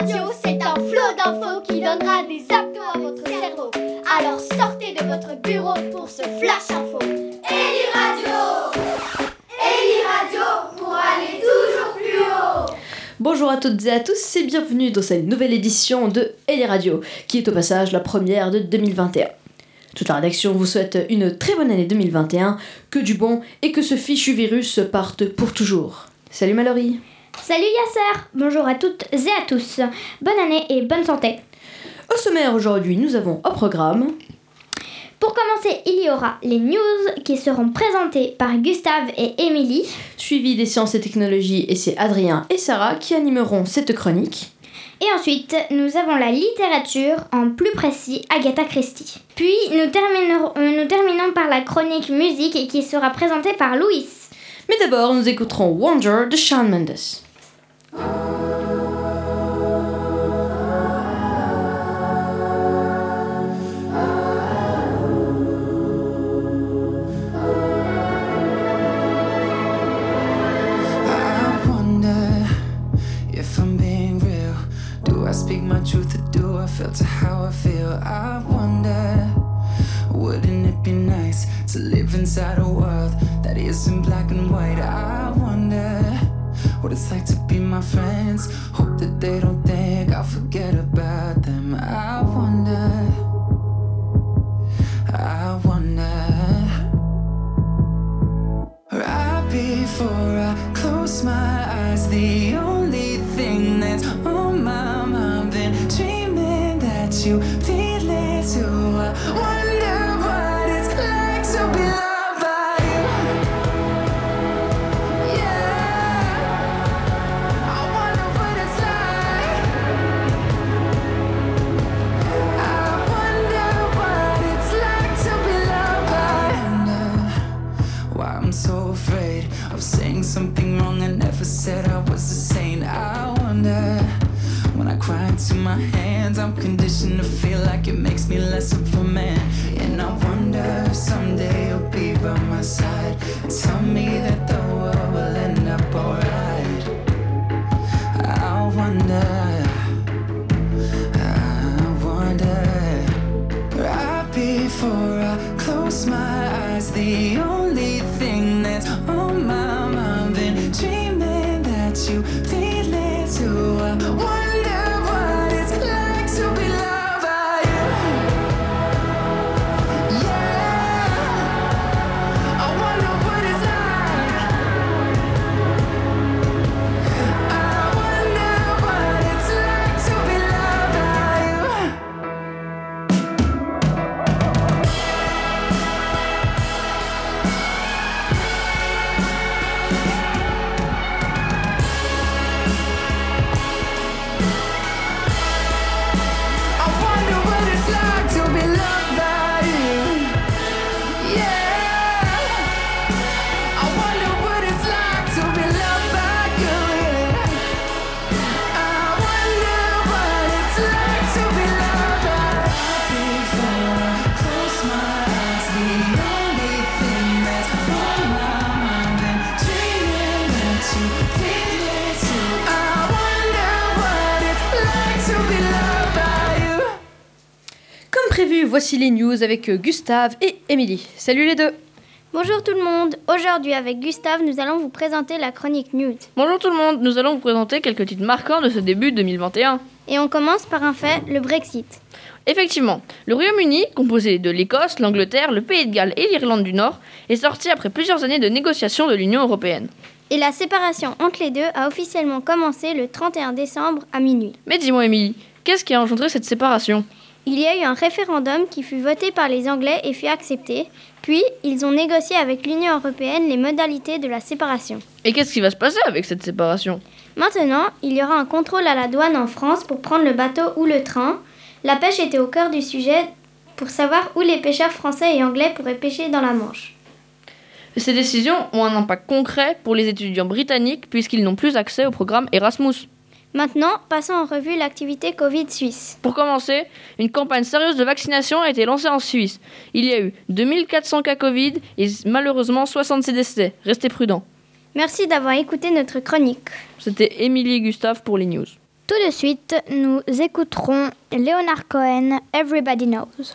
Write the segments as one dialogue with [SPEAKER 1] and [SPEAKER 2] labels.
[SPEAKER 1] Radio, c'est un flot d'infos qui donnera des abdos à votre cerveau. Alors sortez de votre bureau pour ce flash info. Eli Radio Eli Radio pour aller toujours plus haut
[SPEAKER 2] Bonjour à toutes et à tous et bienvenue dans cette nouvelle édition de Eli Radio, qui est au passage la première de 2021. Toute la rédaction vous souhaite une très bonne année 2021, que du bon et que ce fichu virus parte pour toujours. Salut Mallory
[SPEAKER 3] Salut Yasser Bonjour à toutes et à tous. Bonne année et bonne santé.
[SPEAKER 2] Au sommaire aujourd'hui, nous avons au programme
[SPEAKER 3] Pour commencer, il y aura les news qui seront présentées par Gustave et Émilie.
[SPEAKER 2] suivi des sciences et technologies et c'est Adrien et Sarah qui animeront cette chronique.
[SPEAKER 3] Et ensuite, nous avons la littérature, en plus précis Agatha Christie. Puis, nous, terminerons- nous terminons par la chronique musique qui sera présentée par Louis.
[SPEAKER 2] Mais d'abord, nous écouterons Wonder de Shawn Mendes.
[SPEAKER 4] I wonder if I'm being real. Do I speak my truth or do I filter how I feel? I wonder, wouldn't it be nice to live inside a world that isn't black and white? I wonder what it's like to be my friends. Hope that they don't think I'll forget about them. I wonder,
[SPEAKER 2] voici les news avec euh, Gustave et Émilie. Salut les deux
[SPEAKER 3] Bonjour tout le monde. Aujourd'hui, avec Gustave, nous allons vous présenter la chronique news.
[SPEAKER 5] Bonjour tout le monde, nous allons vous présenter quelques titres marquants de ce début 2021.
[SPEAKER 3] Et on commence par un fait, le Brexit.
[SPEAKER 5] Effectivement, le Royaume-Uni, composé de l'Écosse, l'Angleterre, le Pays de Galles et l'Irlande du Nord, est sorti après plusieurs années de négociations de l'Union européenne.
[SPEAKER 3] Et la séparation entre les deux a officiellement commencé le 31 décembre à minuit.
[SPEAKER 5] Mais dis-moi Émilie, qu'est-ce qui a engendré cette séparation?
[SPEAKER 3] Il y a eu un référendum qui fut voté par les Anglais et fut accepté. Puis, ils ont négocié avec l'Union européenne les modalités de la séparation.
[SPEAKER 5] Et qu'est-ce qui va se passer avec cette séparation?
[SPEAKER 3] Maintenant, il y aura un contrôle à la douane en France pour prendre le bateau ou le train. La pêche était au cœur du sujet pour savoir où les pêcheurs français et anglais pourraient pêcher dans la Manche.
[SPEAKER 5] Ces décisions ont un impact concret pour les étudiants britanniques puisqu'ils n'ont plus accès au programme Erasmus.
[SPEAKER 3] Maintenant, passons en revue l'activité Covid suisse.
[SPEAKER 5] Pour commencer, une campagne sérieuse de vaccination a été lancée en Suisse. Il y a eu 2400 cas Covid et malheureusement 66 décès. Restez prudents.
[SPEAKER 3] Merci d'avoir écouté notre chronique.
[SPEAKER 5] C'était Émilie et Gustave pour les news.
[SPEAKER 6] Tout de suite, nous écouterons Leonard Cohen, Everybody Knows.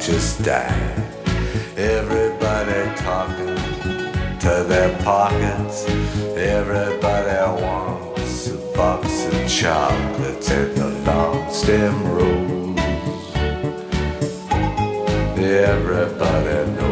[SPEAKER 7] just died. Everybody talking to their pockets. Everybody wants a box of chocolates and the long stem rose. Everybody knows.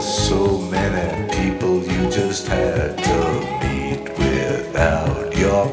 [SPEAKER 7] So many people you just had to meet without your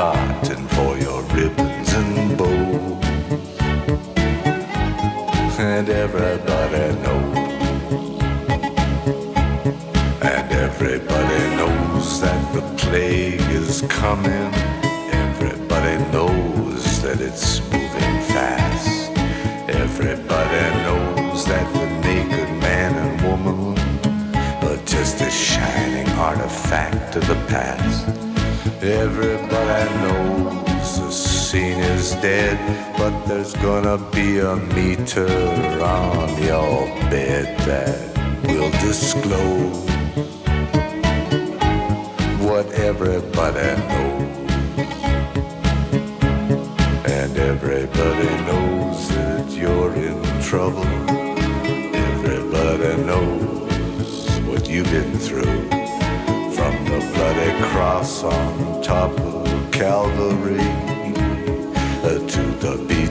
[SPEAKER 7] card scene is dead, but there's gonna be a meter on your bed that will disclose what everybody knows. And everybody knows that you're in trouble. Everybody knows what you've been through. From the bloody cross on top of Calvary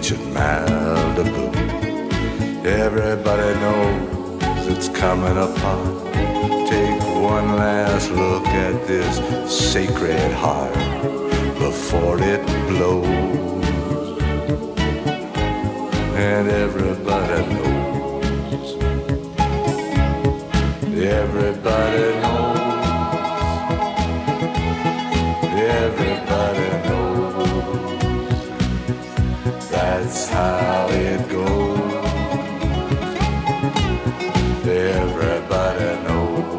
[SPEAKER 7] beach in Malibu. Everybody knows it's coming apart. Take one last look at this sacred heart before it blows. And everybody That's how it goes. Everybody knows.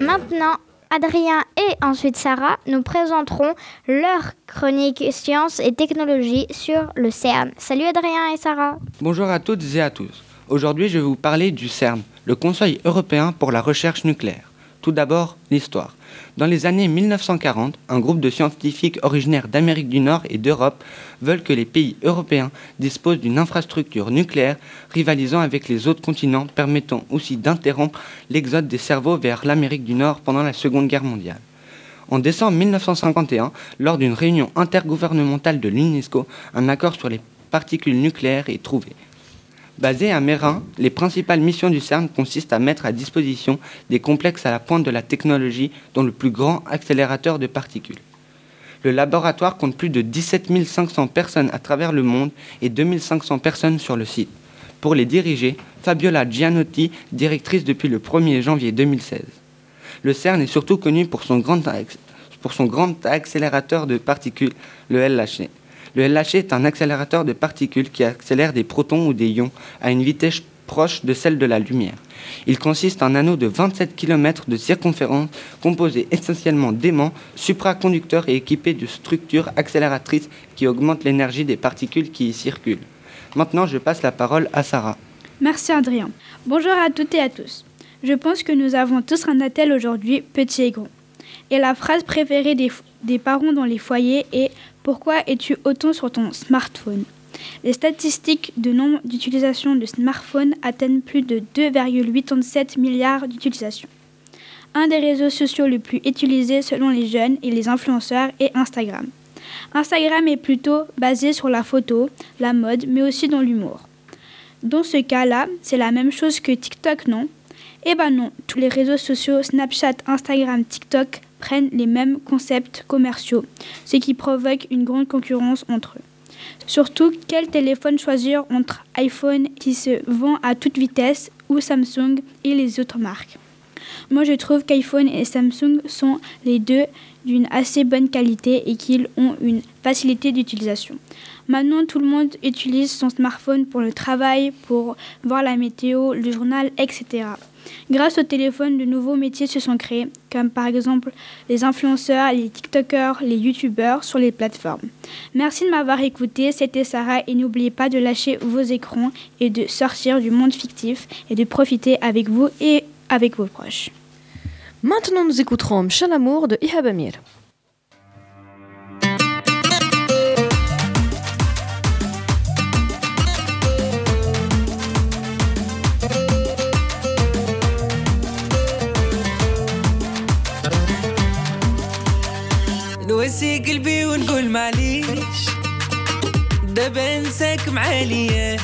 [SPEAKER 6] Maintenant, Adrien et et ensuite Sarah nous présenteront leur chronique sciences et technologies sur le CERN. Salut Adrien et Sarah.
[SPEAKER 8] Bonjour à toutes et à tous. Aujourd'hui, je vais vous parler du CERN, le Conseil européen pour la recherche nucléaire. Tout d'abord, l'histoire. Dans les années 1940, un groupe de scientifiques originaires d'Amérique du Nord et d'Europe veulent que les pays européens disposent d'une infrastructure nucléaire rivalisant avec les autres continents, permettant aussi d'interrompre l'exode des cerveaux vers l'Amérique du Nord pendant la Seconde Guerre mondiale. En décembre 1951, lors d'une réunion intergouvernementale de l'UNESCO, un accord sur les particules nucléaires est trouvé. Basé à Mérin, les principales missions du CERN consistent à mettre à disposition des complexes à la pointe de la technologie, dont le plus grand accélérateur de particules. Le laboratoire compte plus de 17 500 personnes à travers le monde et 2500 personnes sur le site. Pour les diriger, Fabiola Gianotti, directrice depuis le 1er janvier 2016. Le CERN est surtout connu pour son grand, pour son grand accélérateur de particules, le LHC. Le LHC est un accélérateur de particules qui accélère des protons ou des ions à une vitesse proche de celle de la lumière. Il consiste en un anneau de 27 km de circonférence composé essentiellement d'aimants supraconducteurs et équipé de structures accélératrices qui augmentent l'énergie des particules qui y circulent. Maintenant, je passe la parole à Sarah.
[SPEAKER 9] Merci Adrien. Bonjour à toutes et à tous. Je pense que nous avons tous un attel aujourd'hui, petit et grand. Et la phrase préférée des parents dans les foyers est Pourquoi es-tu autant sur ton smartphone? Les statistiques de nombre d'utilisations de smartphones atteignent plus de 2,87 milliards d'utilisations. Un des réseaux sociaux les plus utilisés selon les jeunes et les influenceurs est Instagram. Instagram est plutôt basé sur la photo, la mode, mais aussi dans l'humour. Dans ce cas-là, c'est la même chose que TikTok, non? Eh ben non, tous les réseaux sociaux, Snapchat, Instagram, TikTok, prennent les mêmes concepts commerciaux, ce qui provoque une grande concurrence entre eux. Surtout, quel téléphone choisir entre iPhone qui se vend à toute vitesse ou Samsung et les autres marques? Moi, je trouve qu'iPhone et Samsung sont les deux d'une assez bonne qualité et qu'ils ont une facilité d'utilisation. Maintenant, tout le monde utilise son smartphone pour le travail, pour voir la météo, le journal, etc. Grâce au téléphone, de nouveaux métiers se sont créés, comme par exemple les influenceurs, les TikTokers, les YouTubeurs sur les plateformes. Merci de m'avoir écouté, c'était Sarah et n'oubliez pas de lâcher vos écrans et de sortir du monde fictif et de profiter avec vous et avec vos proches.
[SPEAKER 10] Maintenant, nous écouterons Amour de Ihab Amir.
[SPEAKER 11] نوسي قلبي ونقول معليش. ده بنساك معالية.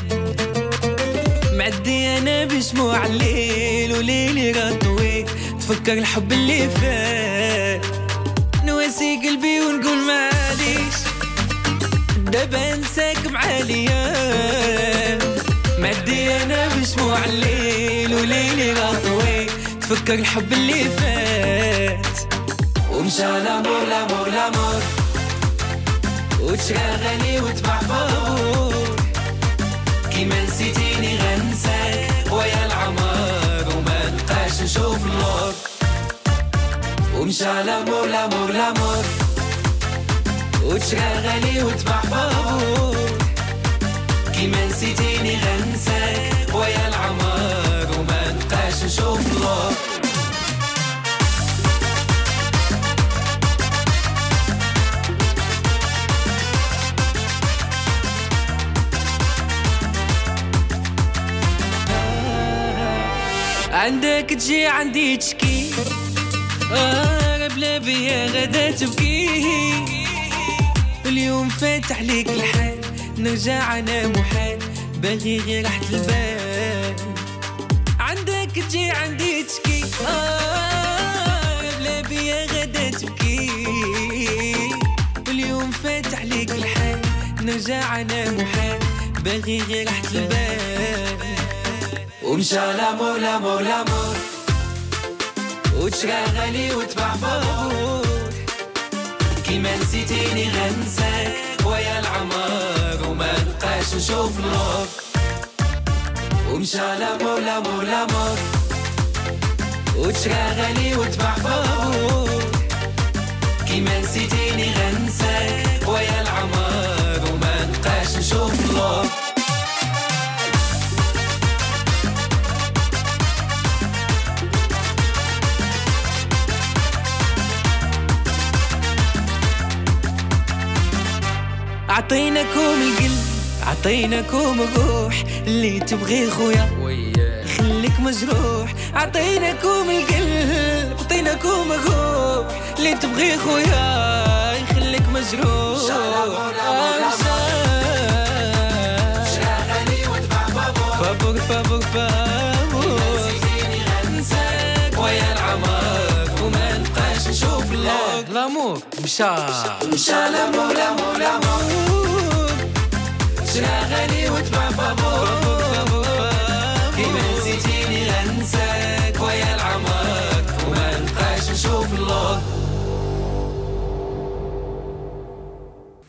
[SPEAKER 11] معدي أنا بشموع الليل وليلي غطوي تفكر الحب اللي فات. نواسي قلبي ونقول معليش. ده بنساك معالية. معدي أنا بشموع الليل وليلي غطوي تفكر الحب اللي فات. ومشى الأمور الأمور. الأمور وتشغلي وتمحفور كيما نسيتيني غنساك ويا العمر وما نبقاش نشوف النور. ومشى الأمور الأمور. الأمور وتشغلي وتمحفور كيما نسيتيني غنساك ويا العمر وما نبقاش نشوف النور. عندك تجي عندي تشكي. آه بلا بيا غدا تبكي. اليوم فات عليك الحال نرجع أنا محال باغي غير راحة البال. عندك تجي عندي تشكي. آه بلا بيا غدا تبكي. اليوم فات عليك الحال نرجع أنا محال باغي غير راحة البال. ومشى لامور لامور لامور وتشقى غالي وتبع فور كيما نسيتيني غنساك ويا العمر وما نبقاش نشوف نور ومشى لامور لامور لامور وتشقى غالي وتبع فور كيما نسيتيني غنساك ويا العمر وما نبقاش نشوف نور عطيناكم القلب عطيناكم الروح اللي تبغي خويا. خليك مجروح عطيناكم القلب عطيناكم الروح اللي تبغي خويا. يخليك مجروح. فابوك فابوك فابوك اللوك لامور مشى مشى لامور لامور لامور شرا غالي وتبع بابور كيما نسيتيني غنساك ويا العمر وما نبقاش نشوف اللوك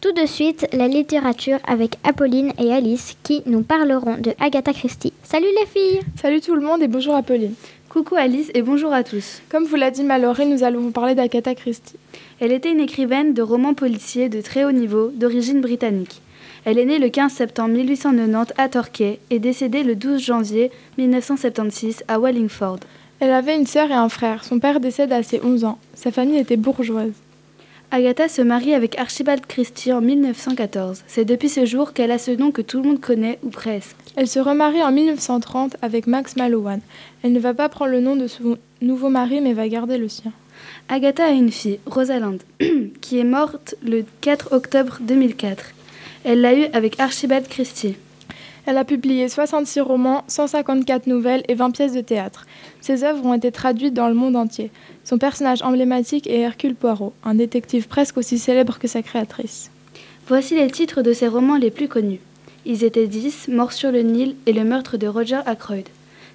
[SPEAKER 6] Tout de suite, la littérature avec Apolline et Alice qui nous parleront de Agatha Christie. Salut les filles
[SPEAKER 12] Salut tout le monde et bonjour Apolline.
[SPEAKER 10] Coucou Alice et bonjour à tous.
[SPEAKER 12] Comme vous l'a dit Mallory, nous allons vous parler d'Agatha Christie.
[SPEAKER 10] Elle était une écrivaine de romans policiers de très haut niveau, d'origine britannique. Elle est née le 15 septembre 1890 à Torquay et décédée le 12 janvier 1976 à Wallingford.
[SPEAKER 12] Elle avait une sœur et un frère. Son père décède à ses 11 ans. Sa famille était bourgeoise.
[SPEAKER 10] Agatha se marie avec Archibald Christie en 1914. C'est depuis ce jour qu'elle a ce nom que tout le monde connaît, ou presque.
[SPEAKER 12] Elle se remarie en 1930 avec Max Mallowan. Elle ne va pas prendre le nom de son nouveau mari mais va garder le sien.
[SPEAKER 10] Agatha a une fille, Rosalind, qui est morte le 4 octobre 2004. Elle l'a eue avec Archibald Christie.
[SPEAKER 12] Elle a publié 66 romans, 154 nouvelles et 20 pièces de théâtre. Ses œuvres ont été traduites dans le monde entier. Son personnage emblématique est Hercule Poirot, un détective presque aussi célèbre que sa créatrice.
[SPEAKER 10] Voici les titres de ses romans les plus connus. Ils étaient dix, Mort sur le Nil et Le meurtre de Roger Ackroyd.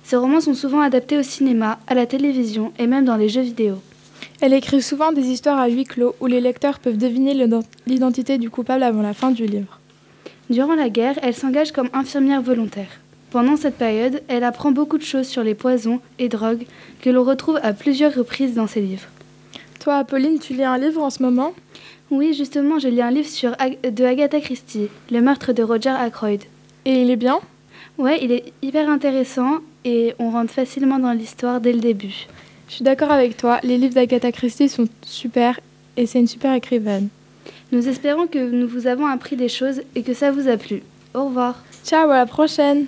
[SPEAKER 10] Ces romans sont souvent adaptés au cinéma, à la télévision et même dans les jeux vidéo.
[SPEAKER 12] Elle écrit souvent des histoires à huis clos où les lecteurs peuvent deviner l'identité du coupable avant la fin du livre.
[SPEAKER 10] Durant la guerre, elle s'engage comme infirmière volontaire. Pendant cette période, elle apprend beaucoup de choses sur les poisons et drogues que l'on retrouve à plusieurs reprises dans ses livres.
[SPEAKER 12] Toi, Apolline, tu lis un livre en ce moment?
[SPEAKER 10] Oui, justement, je lis un livre sur Ag de Agatha Christie, Le meurtre de Roger Ackroyd.
[SPEAKER 12] Et il est bien?
[SPEAKER 10] Ouais, il est hyper intéressant et on rentre facilement dans l'histoire dès le début.
[SPEAKER 12] Je suis d'accord avec toi, les livres d'Agatha Christie sont super et c'est une super écrivaine.
[SPEAKER 10] Nous espérons que nous vous avons appris des choses et que ça vous a plu. Au revoir.
[SPEAKER 12] Ciao, à la prochaine.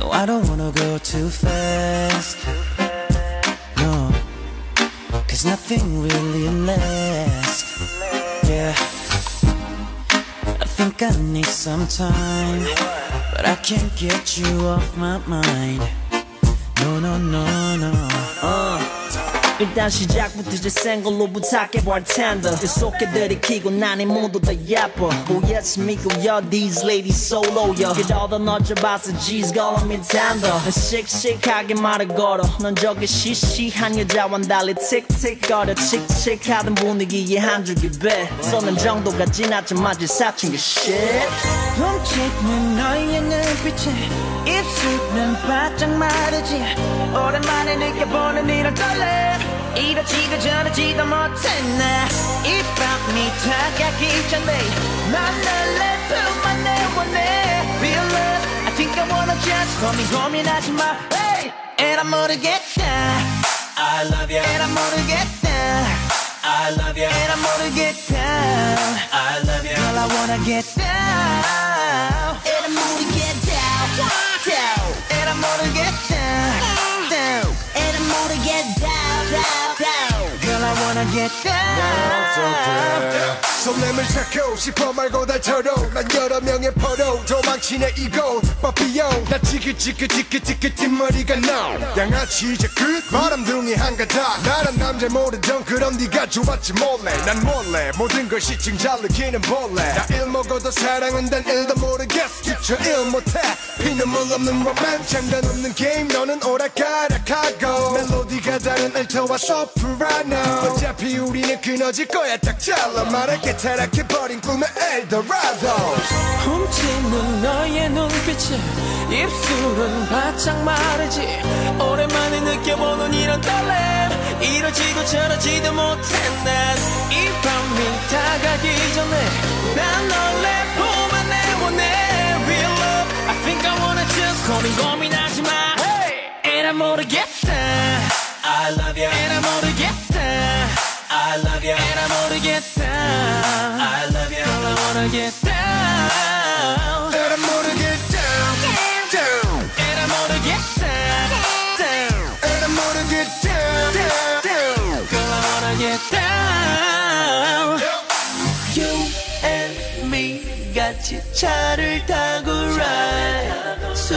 [SPEAKER 11] No, I don't wanna go too fast. No, cause nothing really lasts. Yeah, I think I need some time, but I can't get you off my mind. No, no, no, no. 일단 시작부터 이제 생걸로 부탁해 bartender 계속해 들이키고 난이 모두 다 예뻐. Oh yes 믿고 yo these ladies solo yo. 그러다 너져봐서 G's calling me tender 씩씩하게 말을 걸어. 넌 저기 시시한 여자와 달리 틱틱거려. 칙칙하던 분위기에 한 줄기 배 쏘는 정도가 지나자마자 사춘기 shit. 훔치는 너의 눈빛에 입술은 바짝 마르지. 오랜만에 느껴보는 이런 떨림 이렇지도 저렇지도 못했네 이 밤이 다가기 전에 난 날래 품만 내원해 Feel love I think I wanna just 고민 고민하지 마 hey! And I'm 모르겠다 I love you And I'm 모르겠다 I love you And I'm 모르겠다 I love you Girl I wanna get down And I'm 모르겠다 down And I'm 모르겠다 down more to get down, down, down. I wanna get down.
[SPEAKER 13] 손님을 찾고 싶어 말고 달처럼 난 여러 명의 포로 도망치네 이곳 빠삐용. 나 지긋지긋지긋지긋 뒷머리가 나. 양아치 이제 끝. 바람둥이 한가닥 나란 남자 모르던 그럼 네가 좋았지 몰래. 난 몰래 모든 걸 시층 잘 느끼는 벌레. 나일 먹어도 사랑은 단 일도 모르겠어 뒤쳐 일 못해. 피눈물 없는 로맨 장단 없는 게임 너는 오락가락하고. 멜로디가 다른 알토와 소프라노 어차피 우리는 끊어질 거야. 딱 잘라 말할게. 타락해버린 꿈의 엘도라도.
[SPEAKER 14] 훔치는 너의 눈빛에 입술은 바짝 마르지. 오랜만에 느껴보는 이런 떨림. 이러지도 저러지도 못해 난이 밤이 다가기 전에 난널 내보만 내보내 Real love. I think I wanna just 고민 고민하지 마. And I'm 모르겠다. I love you And I'm 모르겠다 I love you And I'm 모르겠다 I love you Girl I wanna get down
[SPEAKER 13] And I'm gonna get down, down
[SPEAKER 14] And I'm gonna get down, down
[SPEAKER 13] And I'm gonna get down, down, down
[SPEAKER 14] Girl I wanna get down You and me 같이 차를 타고 ride 술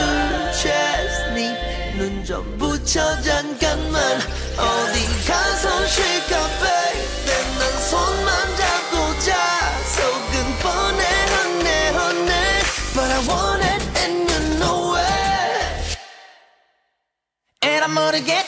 [SPEAKER 14] 취했니 눈좀 붙여 잠깐만 어디 가서 쉴까 난 손만 잡고 자 속은 뻔해 honey honey But I want it and you know it And I'm gonna get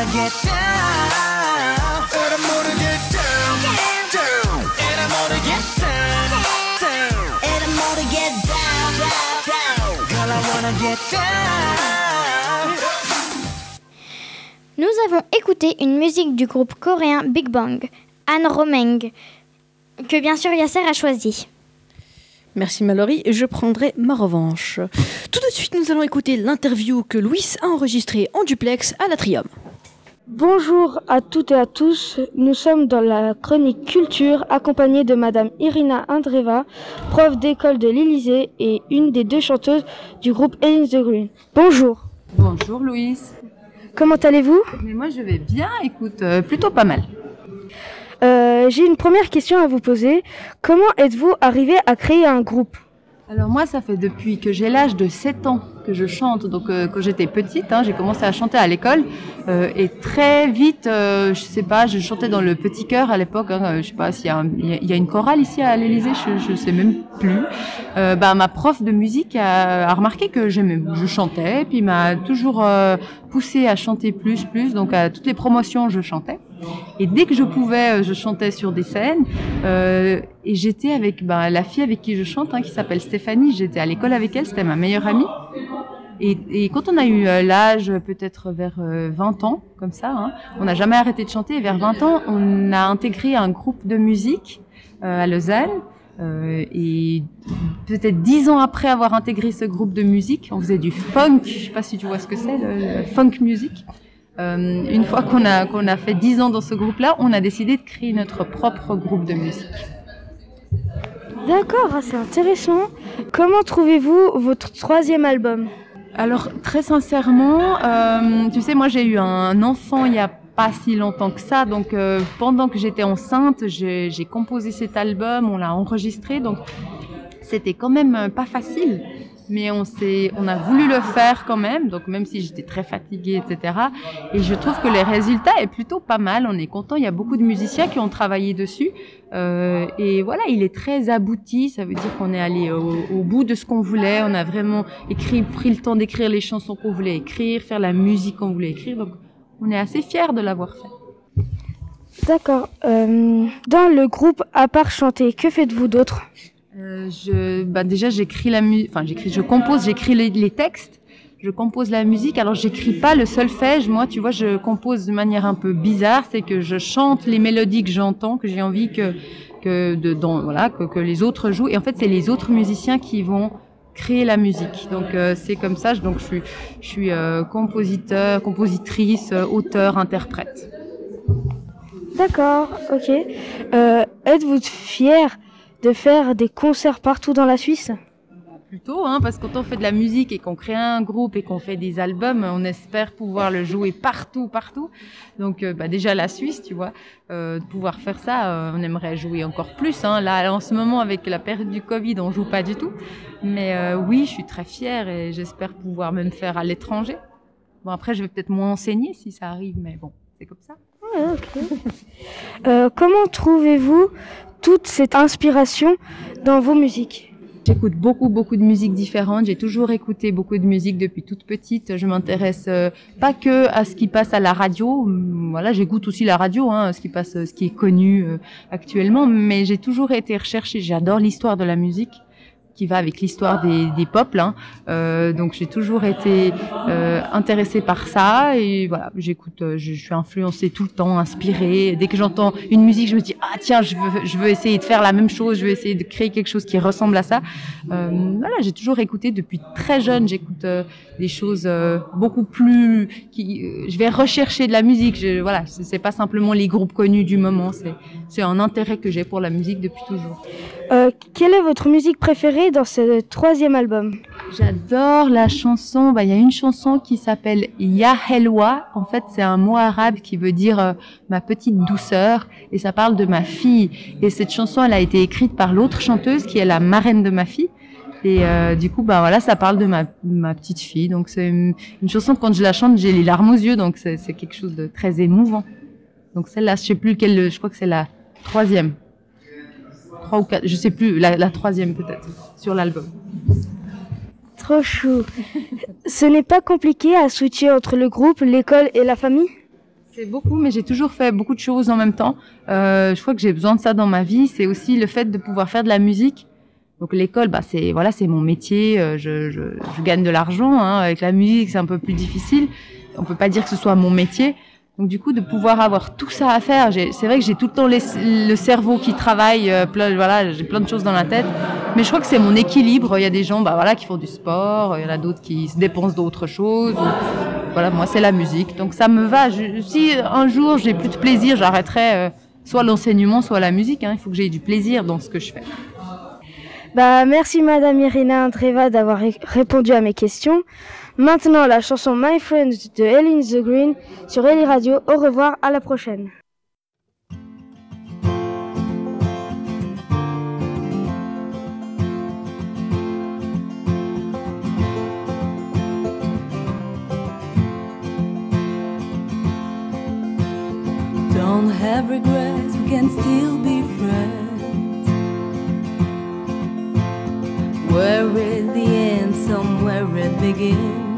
[SPEAKER 14] wanna get down And I'm gonna get down, down And I'm gonna get down Down
[SPEAKER 13] And I'm gonna get down, down,
[SPEAKER 14] down. Girl I wanna get down
[SPEAKER 6] Nous avons écouté une musique du groupe coréen Big Bang, Anne Romeng, que bien sûr Yasser a choisi.
[SPEAKER 10] Merci Mallory, je prendrai ma revanche. Tout de suite, nous allons écouter l'interview que Louis a enregistrée en duplex à l'Atrium.
[SPEAKER 15] Bonjour à toutes et à tous. Nous sommes dans la chronique culture accompagnée de Madame Irina Andreva, prof d'école de l'Élysée et une des deux chanteuses du groupe Ellen the Green. Bonjour.
[SPEAKER 16] Bonjour Louise.
[SPEAKER 15] Comment allez-vous?
[SPEAKER 16] Mais moi je vais bien, écoute, euh, plutôt pas mal.
[SPEAKER 15] Euh, J'ai une première question à vous poser. Comment êtes-vous arrivé à créer un groupe?
[SPEAKER 16] Alors moi ça fait depuis que j'ai l'âge de 7 ans que je chante. Donc euh, quand j'étais petite, hein, j'ai commencé à chanter à l'école euh, et très vite, euh, je sais pas, je chantais dans le petit chœur à l'époque. Hein, euh, je sais pas s'il y, y a- une chorale ici à l'Élysée, je, je sais même plus. Euh, bah, ma prof de musique a, a remarqué que je chantais, puis m'a toujours euh, poussé à chanter plus, plus. Donc à toutes les promotions, je chantais. Et dès que je pouvais, euh, je chantais sur des scènes. Euh, et j'étais avec ben, la fille avec qui je chante, hein, qui s'appelle Stéphanie. J'étais à l'école avec elle, c'était ma meilleure amie. Et, quand on a eu euh, l'âge, peut-être vers euh, 20 ans, comme ça, hein, on n'a jamais arrêté de chanter. Et vers 20 ans, on a intégré un groupe de musique à Lausanne. Et peut-être dix ans après avoir intégré ce groupe de musique, on faisait du funk. Je sais pas si tu vois ce que c'est, le funk music. Euh, une fois qu'on a qu'on a fait dix ans dans ce groupe-là, on a décidé de créer notre propre groupe de musique.
[SPEAKER 15] D'accord, ah, c'est intéressant. Comment trouvez-vous votre troisième album?
[SPEAKER 16] Alors très sincèrement, euh, tu sais, moi j'ai eu un enfant il y a pas si longtemps que ça, donc euh, pendant que j'étais enceinte, j'ai composé cet album, on l'a enregistré, donc c'était quand même pas facile. Mais on s'est, on a voulu le faire quand même, donc même si j'étais très fatiguée, etc. Et je trouve que les résultats est plutôt pas mal. On est content. Il y a beaucoup de musiciens qui ont travaillé dessus. Euh, et voilà, il est très abouti. Ça veut dire qu'on est allé au, bout de ce qu'on voulait. On a vraiment écrit, pris le temps d'écrire les chansons qu'on voulait écrire, faire la musique qu'on voulait écrire. Donc, on est assez fiers de l'avoir fait.
[SPEAKER 15] D'accord. Euh, dans le groupe, à part chanter, que faites-vous d'autre?
[SPEAKER 16] Euh, je, bah déjà, j'écris la musique, enfin, j'écris, je compose, j'écris les, les textes, je compose la musique. Alors, j'écris pas le solfège. Moi, tu vois, je compose de manière un peu bizarre. C'est que je chante les mélodies que j'entends, que j'ai envie que, que, de, voilà, que, que les autres jouent. Et en fait, c'est les autres musiciens qui vont créer la musique. Donc, euh, c'est comme ça. Donc, je suis, je suis euh, compositeur, compositrice, auteur, interprète.
[SPEAKER 15] D'accord, ok. Euh, Êtes-vous fier de faire des concerts partout dans la Suisse
[SPEAKER 16] plutôt, hein, parce que quand on fait de la musique et qu'on crée un groupe et qu'on fait des albums, on espère pouvoir le jouer partout, partout. Donc euh, bah, déjà la Suisse, tu vois, euh, de pouvoir faire ça, euh, on aimerait jouer encore plus. Hein. Là, en ce moment, avec la période du Covid, on joue pas du tout. Mais oui, je suis très fière et j'espère pouvoir même faire à l'étranger. Bon, après, je vais peut-être moins enseigner si ça arrive, mais bon, c'est comme ça.
[SPEAKER 15] Ouais. Euh, comment trouvez-vous toute cette inspiration dans vos musiques
[SPEAKER 16] J'écoute beaucoup, beaucoup de musiques différentes. J'ai toujours écouté beaucoup de musique depuis toute petite. Je m'intéresse euh, pas que à ce qui passe à la radio. Hum, Voilà, j'écoute aussi la radio, hein, ce qui passe, ce qui est connu euh, actuellement. Mais j'ai toujours été recherchée. J'adore l'histoire de la musique qui va avec l'histoire des, peuples. hein. Euh, donc j'ai toujours été euh, intéressée par ça et voilà, j'écoute, euh, je, suis influencée tout le temps, inspirée. Dès que j'entends une musique, je me dis ah tiens, je veux, essayer de faire la même chose, je veux essayer de créer quelque chose qui ressemble à ça. Voilà, j'ai toujours écouté depuis très jeune. J'écoute des choses beaucoup plus, je vais rechercher de la musique. Voilà, c'est pas simplement les groupes connus du moment. C'est un intérêt que j'ai pour la musique depuis toujours.
[SPEAKER 15] Euh, Quelle est votre musique préférée dans ce troisième album
[SPEAKER 16] J'adore la chanson. Bah, il y a une chanson qui s'appelle Ya Helwa. En fait, c'est un mot arabe qui veut dire euh, ma petite douceur, et ça parle de ma fille. Et cette chanson, elle a été écrite par l'autre chanteuse qui est la marraine de ma fille. Et euh, du coup, bah voilà, ça parle de ma, petite fille. Donc c'est une, une chanson quand je la chante, j'ai les larmes aux yeux. Donc c'est quelque chose de très émouvant. Donc celle-là, je sais plus quelle, je crois que c'est la troisième, trois ou quatre, je sais plus, la, la troisième peut-être sur l'album.
[SPEAKER 15] Trop chou. Ce n'est pas compliqué à switcher entre le groupe, l'école et la famille?
[SPEAKER 16] C'est beaucoup, mais j'ai toujours fait beaucoup de choses en même temps. Euh, je crois que j'ai besoin de ça dans ma vie. C'est aussi le fait de pouvoir faire de la musique. Donc l'école, bah c'est voilà, c'est mon métier. euh, Je, je, je gagne de l'argent. Hein. Avec la musique, c'est un peu plus difficile. On peut pas dire que ce soit mon métier. Donc du coup, de pouvoir avoir tout ça à faire, c'est vrai que j'ai tout le temps le cerveau qui travaille. euh, voilà, j'ai plein de choses dans la tête. Mais je crois que c'est mon équilibre. Il y a des gens, bah voilà, qui font du sport. Il y en a d'autres qui se dépensent d'autres choses. voilà, moi c'est la musique. Donc ça me va. Si un jour j'ai plus de plaisir, j'arrêterai euh, soit l'enseignement, soit la musique. hein. Il faut que j'ai du plaisir dans ce que je fais.
[SPEAKER 15] Bah, merci Madame Irina Andreva d'avoir ré- répondu à mes questions. Maintenant, la chanson My Friend de Ellen the Green sur Ellie Radio. Au revoir, à la prochaine.
[SPEAKER 17] Don't have regrets, we can still be friends. Where is the end? Somewhere it begins.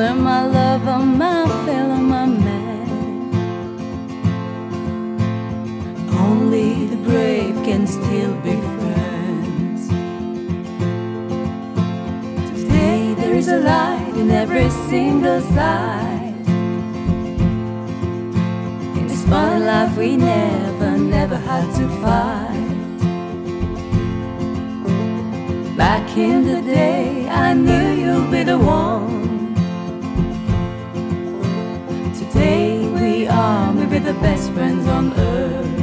[SPEAKER 17] Were my lover, my fellow, my man. Only the brave can still be friends. Today there is a light in every single side. In this fun life we never, never had to fight. Back in the day, I knew you'd be the one. We are maybe the best friends on earth.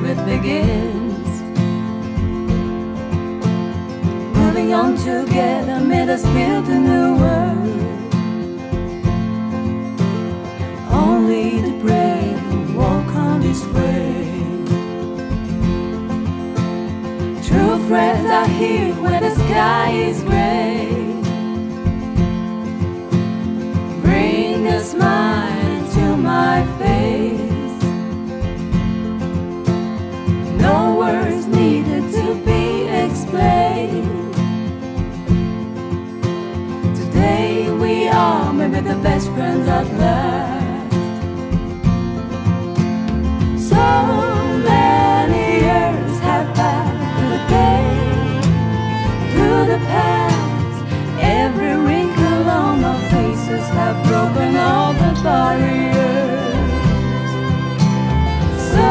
[SPEAKER 17] where it begins. Moving on together made us build a new world. Only the brave walk on this way. True friends are here where the sky is gray. Bring a smile to my face. With the best friends at last. So many years have passed through the day, through the past. Every wrinkle on our faces have broken all the barriers. So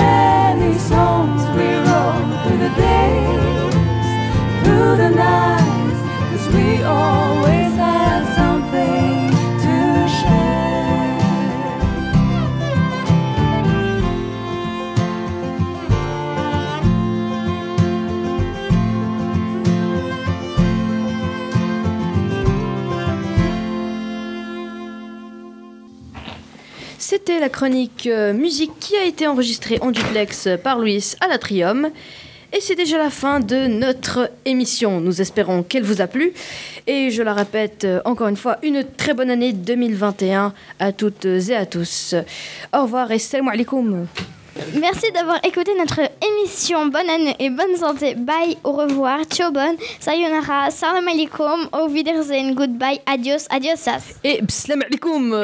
[SPEAKER 17] many songs we wrote through the days, through the nights, 'cause we always
[SPEAKER 2] La chronique euh, musique qui a été enregistrée en duplex par Louis à l'Atrium. Et c'est déjà la fin de notre émission. Nous espérons qu'elle vous a plu. Et je la répète euh, encore une fois, une très bonne année 2021 à toutes et à tous. Au revoir et salam alaikum.
[SPEAKER 6] Merci d'avoir écouté notre émission. Bonne année et bonne santé. Bye, au revoir, ciao bonne, sayonara, salam alaikum, au wiedersehen, goodbye, adios, adiosas.
[SPEAKER 2] Et salam alaikum.